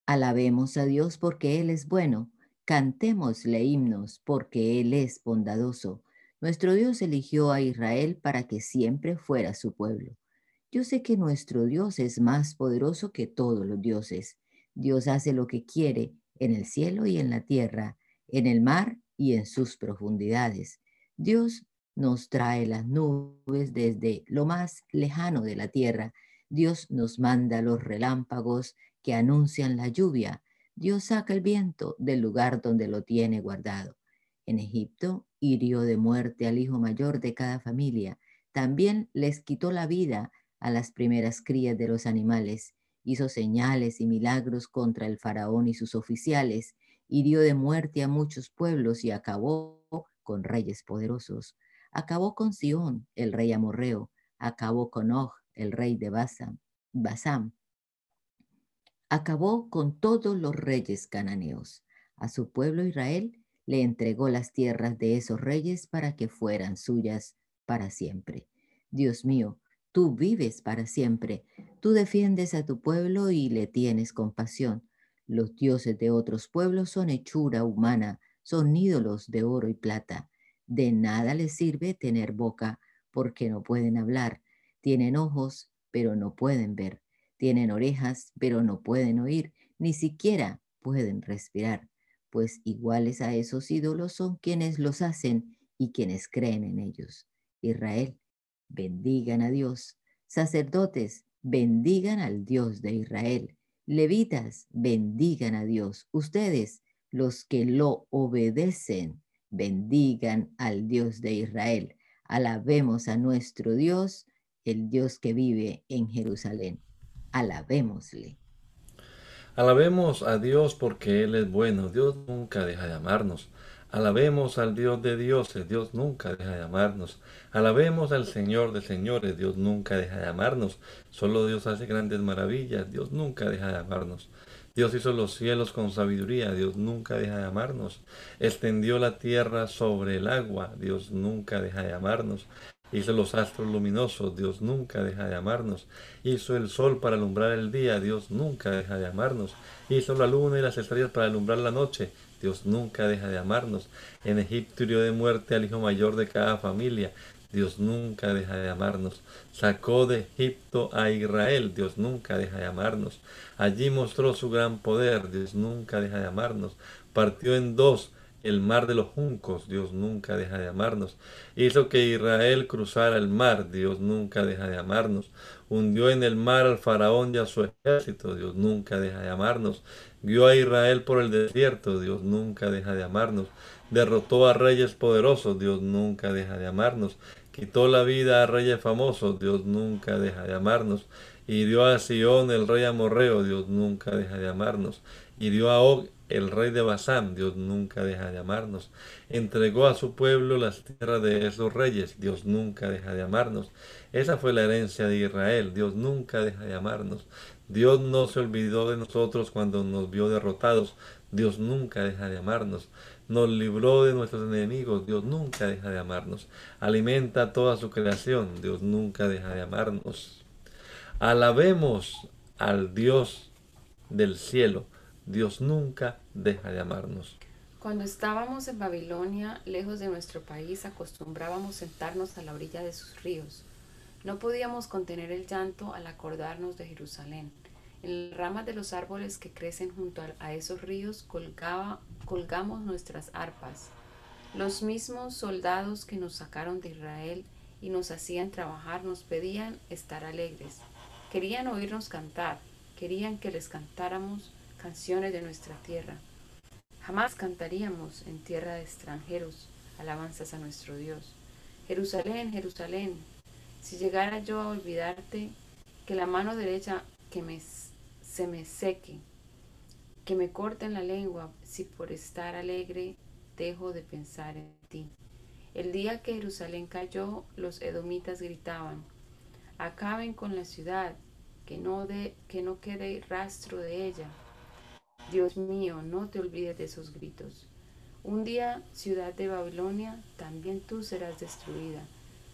Alabemos a Dios porque Él es bueno. Cantémosle himnos porque Él es bondadoso. Nuestro Dios eligió a Israel para que siempre fuera su pueblo. Yo sé que nuestro Dios es más poderoso que todos los dioses. Dios hace lo que quiere en el cielo y en la tierra en el mar y en sus profundidades. Dios nos trae las nubes desde lo más lejano de la tierra. Dios nos manda los relámpagos que anuncian la lluvia. Dios saca el viento del lugar donde lo tiene guardado. En Egipto hirió de muerte al hijo mayor de cada familia. También les quitó la vida a las primeras crías de los animales. Hizo señales y milagros contra el faraón y sus oficiales hirió de muerte a muchos pueblos y acabó con reyes poderosos. Acabó con Sión, el rey amorreo, acabó con Og, el rey de Basam, Basam. Acabó con todos los reyes cananeos. A su pueblo Israel le entregó las tierras de esos reyes para que fueran suyas para siempre. Dios mío, tú vives para siempre. Tú defiendes a tu pueblo y le tienes compasión. Los dioses de otros pueblos son hechura humana, son ídolos de oro y plata. De nada les sirve tener boca porque no pueden hablar. Tienen ojos, pero no pueden ver. Tienen orejas, pero no pueden oír. Ni siquiera pueden respirar. Pues iguales a esos ídolos son quienes los hacen y quienes creen en ellos. Israel, bendigan a Dios. Sacerdotes, bendigan al Dios de Israel. Levitas, bendigan a Dios. Ustedes, los que lo obedecen, bendigan al Dios de Israel. Alabemos a nuestro Dios, el Dios que vive en Jerusalén. Alabémosle. Alabemos a Dios porque Él es bueno. Dios nunca deja de amarnos. Alabemos al Dios de dioses, Dios nunca deja de amarnos. Alabemos al Señor de señores, Dios nunca deja de amarnos. Solo Dios hace grandes maravillas, Dios nunca deja de amarnos. Dios hizo los cielos con sabiduría, Dios nunca deja de amarnos. Extendió la tierra sobre el agua, Dios nunca deja de amarnos. Hizo los astros luminosos, Dios nunca deja de amarnos. Hizo el sol para alumbrar el día, Dios nunca deja de amarnos. Hizo la luna y las estrellas para alumbrar la noche, Dios nunca deja de amarnos. En Egipto hirió de muerte al hijo mayor de cada familia. Dios nunca deja de amarnos. Sacó de Egipto a Israel. Dios nunca deja de amarnos. Allí mostró su gran poder. Dios nunca deja de amarnos. Partió en dos el mar de los juncos, Dios nunca deja de amarnos. Hizo que Israel cruzara el mar, Dios nunca deja de amarnos. Hundió en el mar al faraón y a su ejército, Dios nunca deja de amarnos. Guió a Israel por el desierto, Dios nunca deja de amarnos. Derrotó a reyes poderosos, Dios nunca deja de amarnos. Quitó la vida a reyes famosos, Dios nunca deja de amarnos. Hirió a Sión, el rey amorreo, Dios nunca deja de amarnos. Hirió a Og, el rey de Basán, Dios nunca deja de amarnos. Entregó a su pueblo las tierras de esos reyes, Dios nunca deja de amarnos. Esa fue la herencia de Israel, Dios nunca deja de amarnos. Dios no se olvidó de nosotros cuando nos vio derrotados. Dios nunca deja de amarnos. Nos libró de nuestros enemigos. Dios nunca deja de amarnos. Alimenta toda su creación. Dios nunca deja de amarnos. Alabemos al Dios del cielo. Dios nunca deja de amarnos. Cuando estábamos en Babilonia, lejos de nuestro país, acostumbrábamos sentarnos a la orilla de sus ríos no podíamos contener el llanto al acordarnos de Jerusalén. En las ramas de los árboles que crecen junto a esos ríos colgaba, colgamos nuestras arpas. Los mismos soldados que nos sacaron de Israel y nos hacían trabajar nos pedían estar alegres. Querían oírnos cantar, querían que les cantáramos canciones de nuestra tierra. Jamás cantaríamos en tierra de extranjeros alabanzas a nuestro Dios. Jerusalén, Jerusalén, si llegara yo a olvidarte, que la mano derecha que me, se me seque, que me corten la lengua si por estar alegre dejo de pensar en ti. El día que Jerusalén cayó, los edomitas gritaban, acaben con la ciudad, que no, de, que no quede rastro de ella. Dios mío, no te olvides de esos gritos. Un día, ciudad de Babilonia, también tú serás destruida.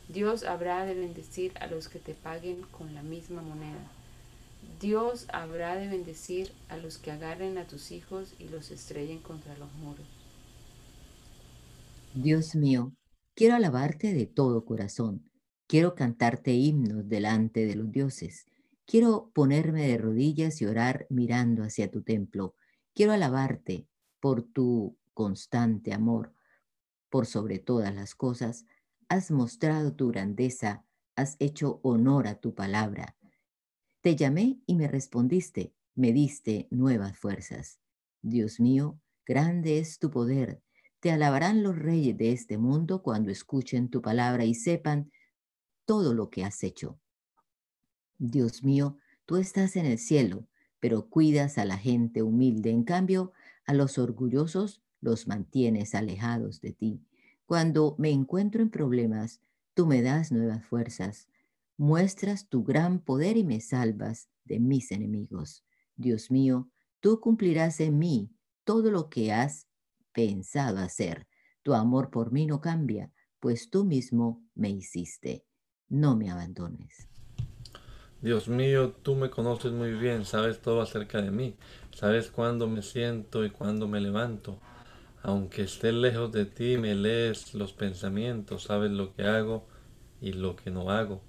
Dios habrá de bendecir a los que te paguen con la misma moneda. Dios habrá de bendecir a los que agarren a tus hijos y los estrellen contra los muros. Dios mío, quiero alabarte de todo corazón. Quiero cantarte himnos delante de los dioses. Quiero ponerme de rodillas y orar mirando hacia tu templo. Quiero alabarte por tu constante amor. Por sobre todas las cosas, has mostrado tu grandeza, has hecho honor a tu palabra. Te llamé y me respondiste, me diste nuevas fuerzas. Dios mío, grande es tu poder. Te alabarán los reyes de este mundo cuando escuchen tu palabra y sepan todo lo que has hecho. Dios mío, tú estás en el cielo, pero cuidas a la gente humilde. En cambio, a los orgullosos los mantienes alejados de ti. Cuando me encuentro en problemas, tú me das nuevas fuerzas muestras tu gran poder y me salvas de mis enemigos. Dios mío, tú cumplirás en mí todo lo que has pensado hacer. Tu amor por mí no cambia, pues tú mismo me hiciste. No me abandones. Dios mío, tú me conoces muy bien, sabes todo acerca de mí, sabes cuándo me siento y cuándo me levanto. Aunque esté lejos de ti, me lees los pensamientos, sabes lo que hago y lo que no hago.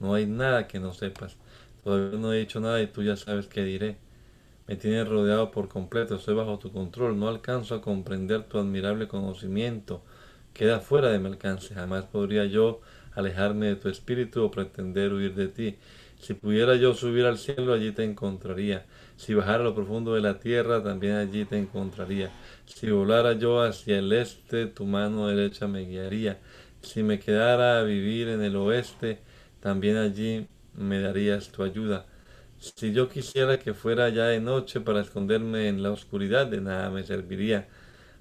No hay nada que no sepas. Todavía no he dicho nada y tú ya sabes qué diré. Me tienes rodeado por completo, estoy bajo tu control, no alcanzo a comprender tu admirable conocimiento. Queda fuera de mi alcance, jamás podría yo alejarme de tu espíritu o pretender huir de ti. Si pudiera yo subir al cielo, allí te encontraría. Si bajara lo profundo de la tierra, también allí te encontraría. Si volara yo hacia el este, tu mano derecha me guiaría. Si me quedara a vivir en el oeste, también allí me darías tu ayuda. Si yo quisiera que fuera ya de noche para esconderme en la oscuridad, de nada me serviría.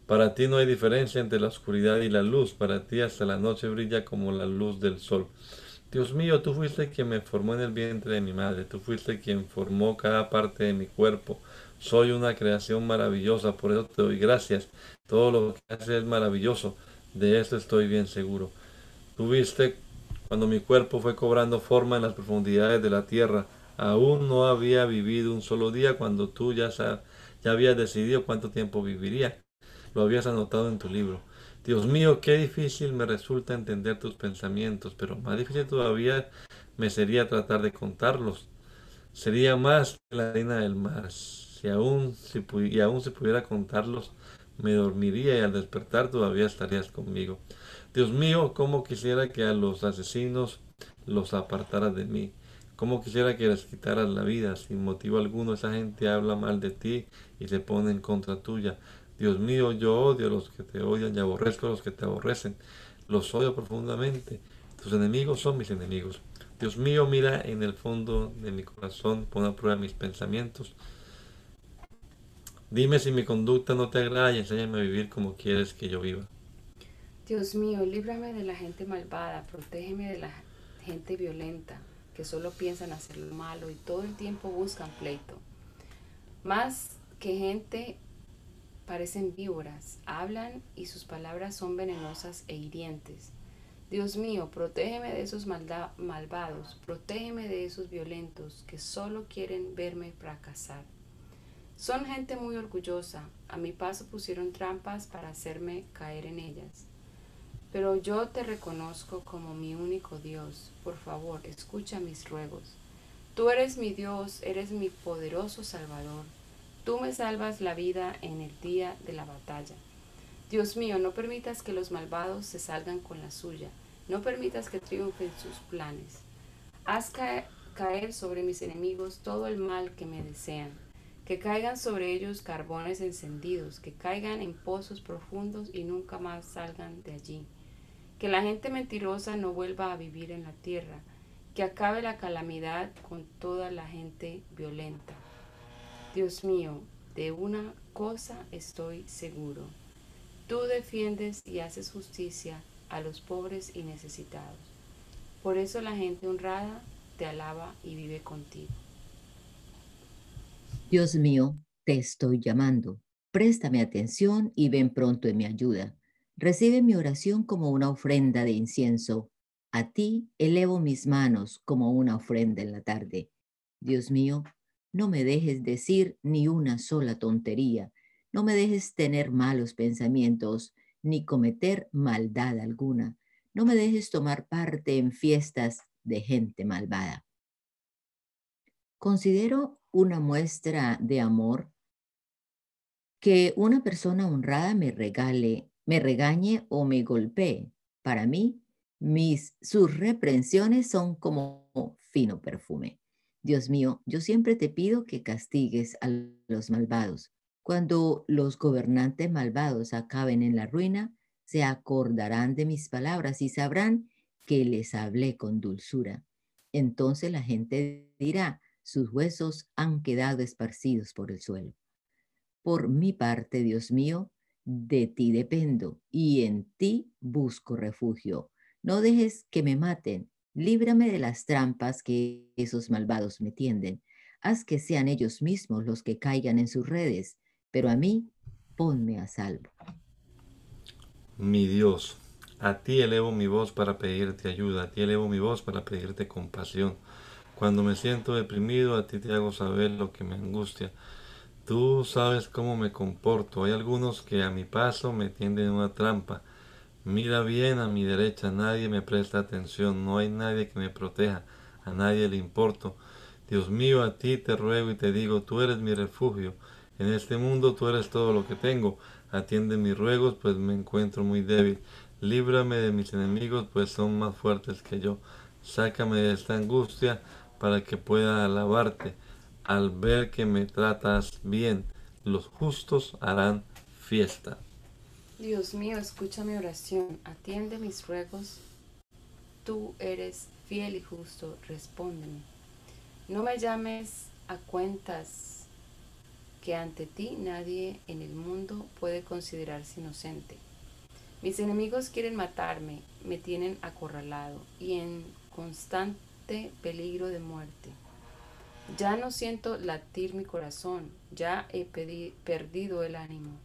Para ti no hay diferencia entre la oscuridad y la luz, para ti hasta la noche brilla como la luz del sol. Dios mío, tú fuiste quien me formó en el vientre de mi madre, tú fuiste quien formó cada parte de mi cuerpo. Soy una creación maravillosa, por eso te doy gracias. Todo lo que haces es maravilloso, de eso estoy bien seguro. Tuviste cuando mi cuerpo fue cobrando forma en las profundidades de la tierra. Aún no había vivido un solo día cuando tú ya, ya habías decidido cuánto tiempo viviría. Lo habías anotado en tu libro. Dios mío, qué difícil me resulta entender tus pensamientos, pero más difícil todavía me sería tratar de contarlos. Sería más que la arena del mar. Si aún, si, y aún si pudiera contarlos, me dormiría y al despertar todavía estarías conmigo. Dios mío, cómo quisiera que a los asesinos los apartaras de mí. Cómo quisiera que les quitaras la vida. Sin motivo alguno esa gente habla mal de ti y se pone en contra tuya. Dios mío, yo odio a los que te odian y aborrezco a los que te aborrecen. Los odio profundamente. Tus enemigos son mis enemigos. Dios mío, mira en el fondo de mi corazón, pon a prueba mis pensamientos. Dime si mi conducta no te agrada y enséñame a vivir como quieres que yo viva. Dios mío, líbrame de la gente malvada, protégeme de la gente violenta, que solo piensan hacer lo malo y todo el tiempo buscan pleito. Más que gente parecen víboras, hablan y sus palabras son venenosas e hirientes. Dios mío, protégeme de esos malvados, protégeme de esos violentos que solo quieren verme fracasar. Son gente muy orgullosa, a mi paso pusieron trampas para hacerme caer en ellas. Pero yo te reconozco como mi único Dios. Por favor, escucha mis ruegos. Tú eres mi Dios, eres mi poderoso Salvador. Tú me salvas la vida en el día de la batalla. Dios mío, no permitas que los malvados se salgan con la suya. No permitas que triunfen sus planes. Haz caer, sobre mis enemigos todo el mal que me desean. que caigan sobre ellos carbones encendidos, que caigan en pozos profundos y nunca más salgan de allí. Que la gente mentirosa no vuelva a vivir en la tierra, que acabe la calamidad con toda la gente violenta. Dios mío, de una cosa estoy seguro. Tú defiendes y haces justicia a los pobres y necesitados. Por eso la gente honrada te alaba y vive contigo. Dios mío, te estoy llamando. Préstame atención y ven pronto en mi ayuda. Recibe mi oración como una ofrenda de incienso. A ti elevo mis manos como una ofrenda en la tarde. Dios mío, no me dejes decir ni una sola tontería. No me dejes tener malos pensamientos ni cometer maldad alguna. No me dejes tomar parte en fiestas de gente malvada. Considero una muestra de amor que una persona honrada me regale, me regañe o me golpee. Para mí, mis sus reprensiones son como fino perfume. Dios mío, yo siempre te pido que castigues a los malvados. Cuando los gobernantes malvados acaben en la ruina, se acordarán de mis palabras y sabrán que les hablé con dulzura. Entonces la gente dirá, sus huesos han quedado esparcidos por el suelo. Por mi parte, Dios mío, de ti dependo y en ti busco refugio. No dejes que me maten, líbrame de las trampas que esos malvados me tienden. Haz que sean ellos mismos los que caigan en sus redes, pero a mí ponme a salvo. Mi Dios, a ti elevo mi voz para pedirte ayuda, a ti elevo mi voz para pedirte compasión. Cuando me siento deprimido, a ti te hago saber lo que me angustia. Tú sabes cómo me comporto. Hay algunos que a mi paso me tienden una trampa. Mira bien a mi derecha, nadie me presta atención, no hay nadie que me proteja, a nadie le importo. Dios mío, a ti te ruego y te digo, tú eres mi refugio. En este mundo tú eres todo lo que tengo. Atiende mis ruegos, pues me encuentro muy débil. Líbrame de mis enemigos, pues son más fuertes que yo. Sácame de esta angustia para que pueda alabarte. Al ver que me tratas bien, los justos harán fiesta. Dios mío, escucha mi oración, atiende mis ruegos. Tú eres fiel y justo, respóndeme. No me llames a cuentas que ante ti nadie en el mundo puede considerarse inocente. Mis enemigos quieren matarme, me tienen acorralado y en constante peligro de muerte. Ya no siento latir mi corazón, ya he perdido el ánimo.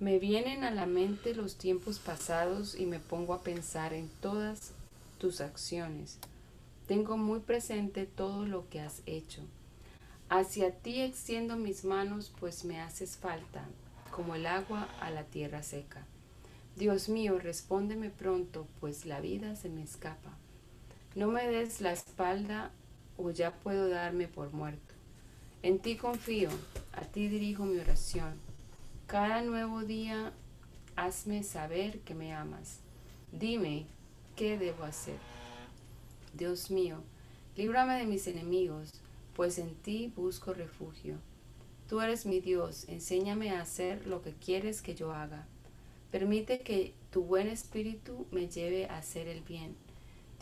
Me vienen a la mente los tiempos pasados y me pongo a pensar en todas tus acciones. Tengo muy presente todo lo que has hecho. Hacia ti extiendo mis manos, pues me haces falta, como el agua a la tierra seca. Dios mío, respóndeme pronto, pues la vida se me escapa. No me des la espalda o ya puedo darme por muerto. En ti confío, a ti dirijo mi oración. Cada nuevo día hazme saber que me amas. Dime qué debo hacer. Dios mío, líbrame de mis enemigos, pues en ti busco refugio. Tú eres mi Dios, enséñame a hacer lo que quieres que yo haga. Permite que tu buen espíritu me lleve a hacer el bien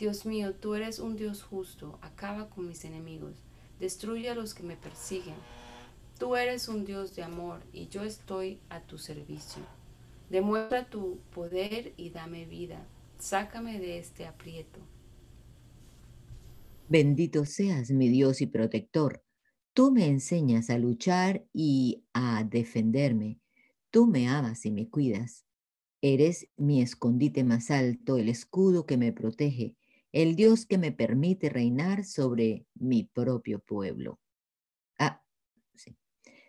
Dios mío, tú eres un Dios justo, acaba con mis enemigos, destruye a los que me persiguen. Tú eres un Dios de amor y yo estoy a tu servicio. Demuestra tu poder y dame vida. Sácame de este aprieto. Bendito seas mi Dios y protector. Tú me enseñas a luchar y a defenderme. Tú me amas y me cuidas. Eres mi escondite más alto, el escudo que me protege el Dios que me permite reinar sobre mi propio pueblo.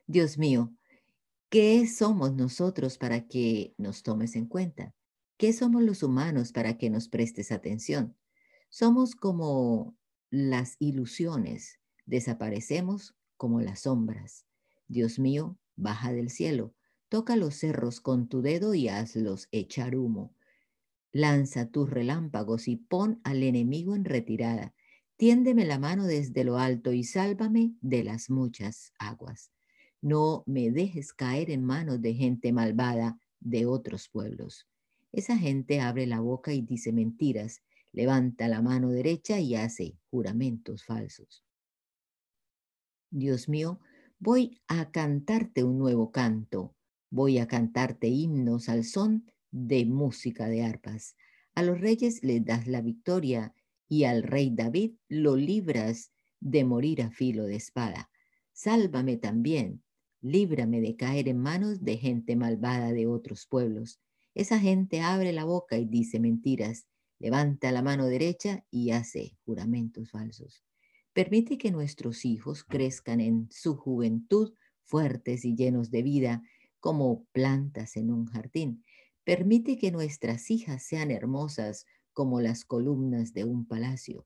Dios mío, ¿qué somos nosotros para que nos tomes en cuenta? ¿Qué somos los humanos para que nos prestes atención? Somos como las ilusiones, desaparecemos como las sombras. Dios mío, baja del cielo, toca los cerros con tu dedo y hazlos echar humo Lanza tus relámpagos y pon al enemigo en retirada. Tiéndeme la mano desde lo alto y sálvame de las muchas aguas. No me dejes caer en manos de gente malvada de otros pueblos. Esa gente abre la boca y dice mentiras, levanta la mano derecha y hace juramentos falsos. Dios mío, voy a cantarte un nuevo canto, voy a cantarte himnos al son de música de arpas. A los reyes les das la victoria y al rey David lo libras de morir a filo de espada. Sálvame también, líbrame de caer en manos de gente malvada de otros pueblos. Esa gente abre la boca y dice mentiras, levanta la mano derecha y hace juramentos falsos. Permite que nuestros hijos crezcan en su juventud fuertes y llenos de vida como plantas en un jardín. Permite que nuestras hijas sean hermosas como las columnas de un palacio.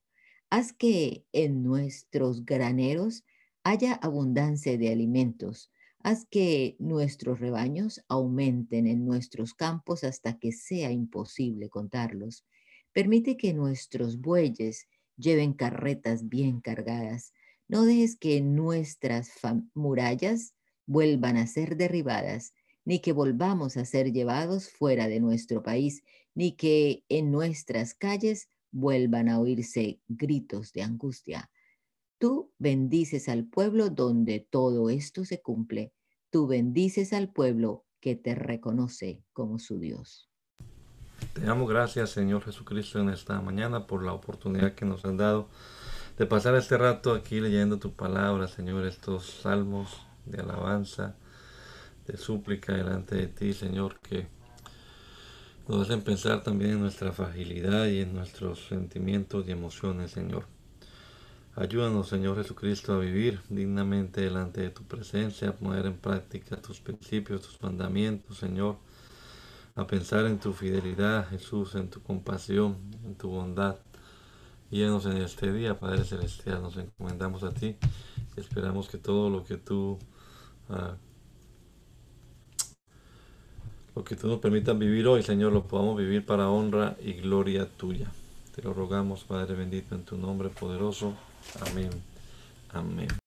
Haz que en nuestros graneros haya abundancia de alimentos. Haz que nuestros rebaños aumenten en nuestros campos hasta que sea imposible contarlos. Permite que nuestros bueyes lleven carretas bien cargadas. No dejes que nuestras murallas vuelvan a ser derribadas ni que volvamos a ser llevados fuera de nuestro país, ni que en nuestras calles vuelvan a oírse gritos de angustia. Tú bendices al pueblo donde todo esto se cumple. Tú bendices al pueblo que te reconoce como su Dios. Te damos gracias, Señor Jesucristo, en esta mañana por la oportunidad que nos han dado de pasar este rato aquí leyendo tu palabra, Señor, estos salmos de alabanza de súplica delante de ti, Señor, que nos hacen pensar también en nuestra fragilidad y en nuestros sentimientos y emociones, Señor. Ayúdanos, Señor Jesucristo, a vivir dignamente delante de tu presencia, a poner en práctica tus principios, tus mandamientos, Señor, a pensar en tu fidelidad, Jesús, en tu compasión, en tu bondad. Guíanos en este día, Padre Celestial, nos encomendamos a ti esperamos que todo lo que tú uh, lo que tú nos permitas vivir hoy, Señor, lo podamos vivir para honra y gloria tuya. Te lo rogamos, Padre bendito, en tu nombre poderoso. Amén. Amén.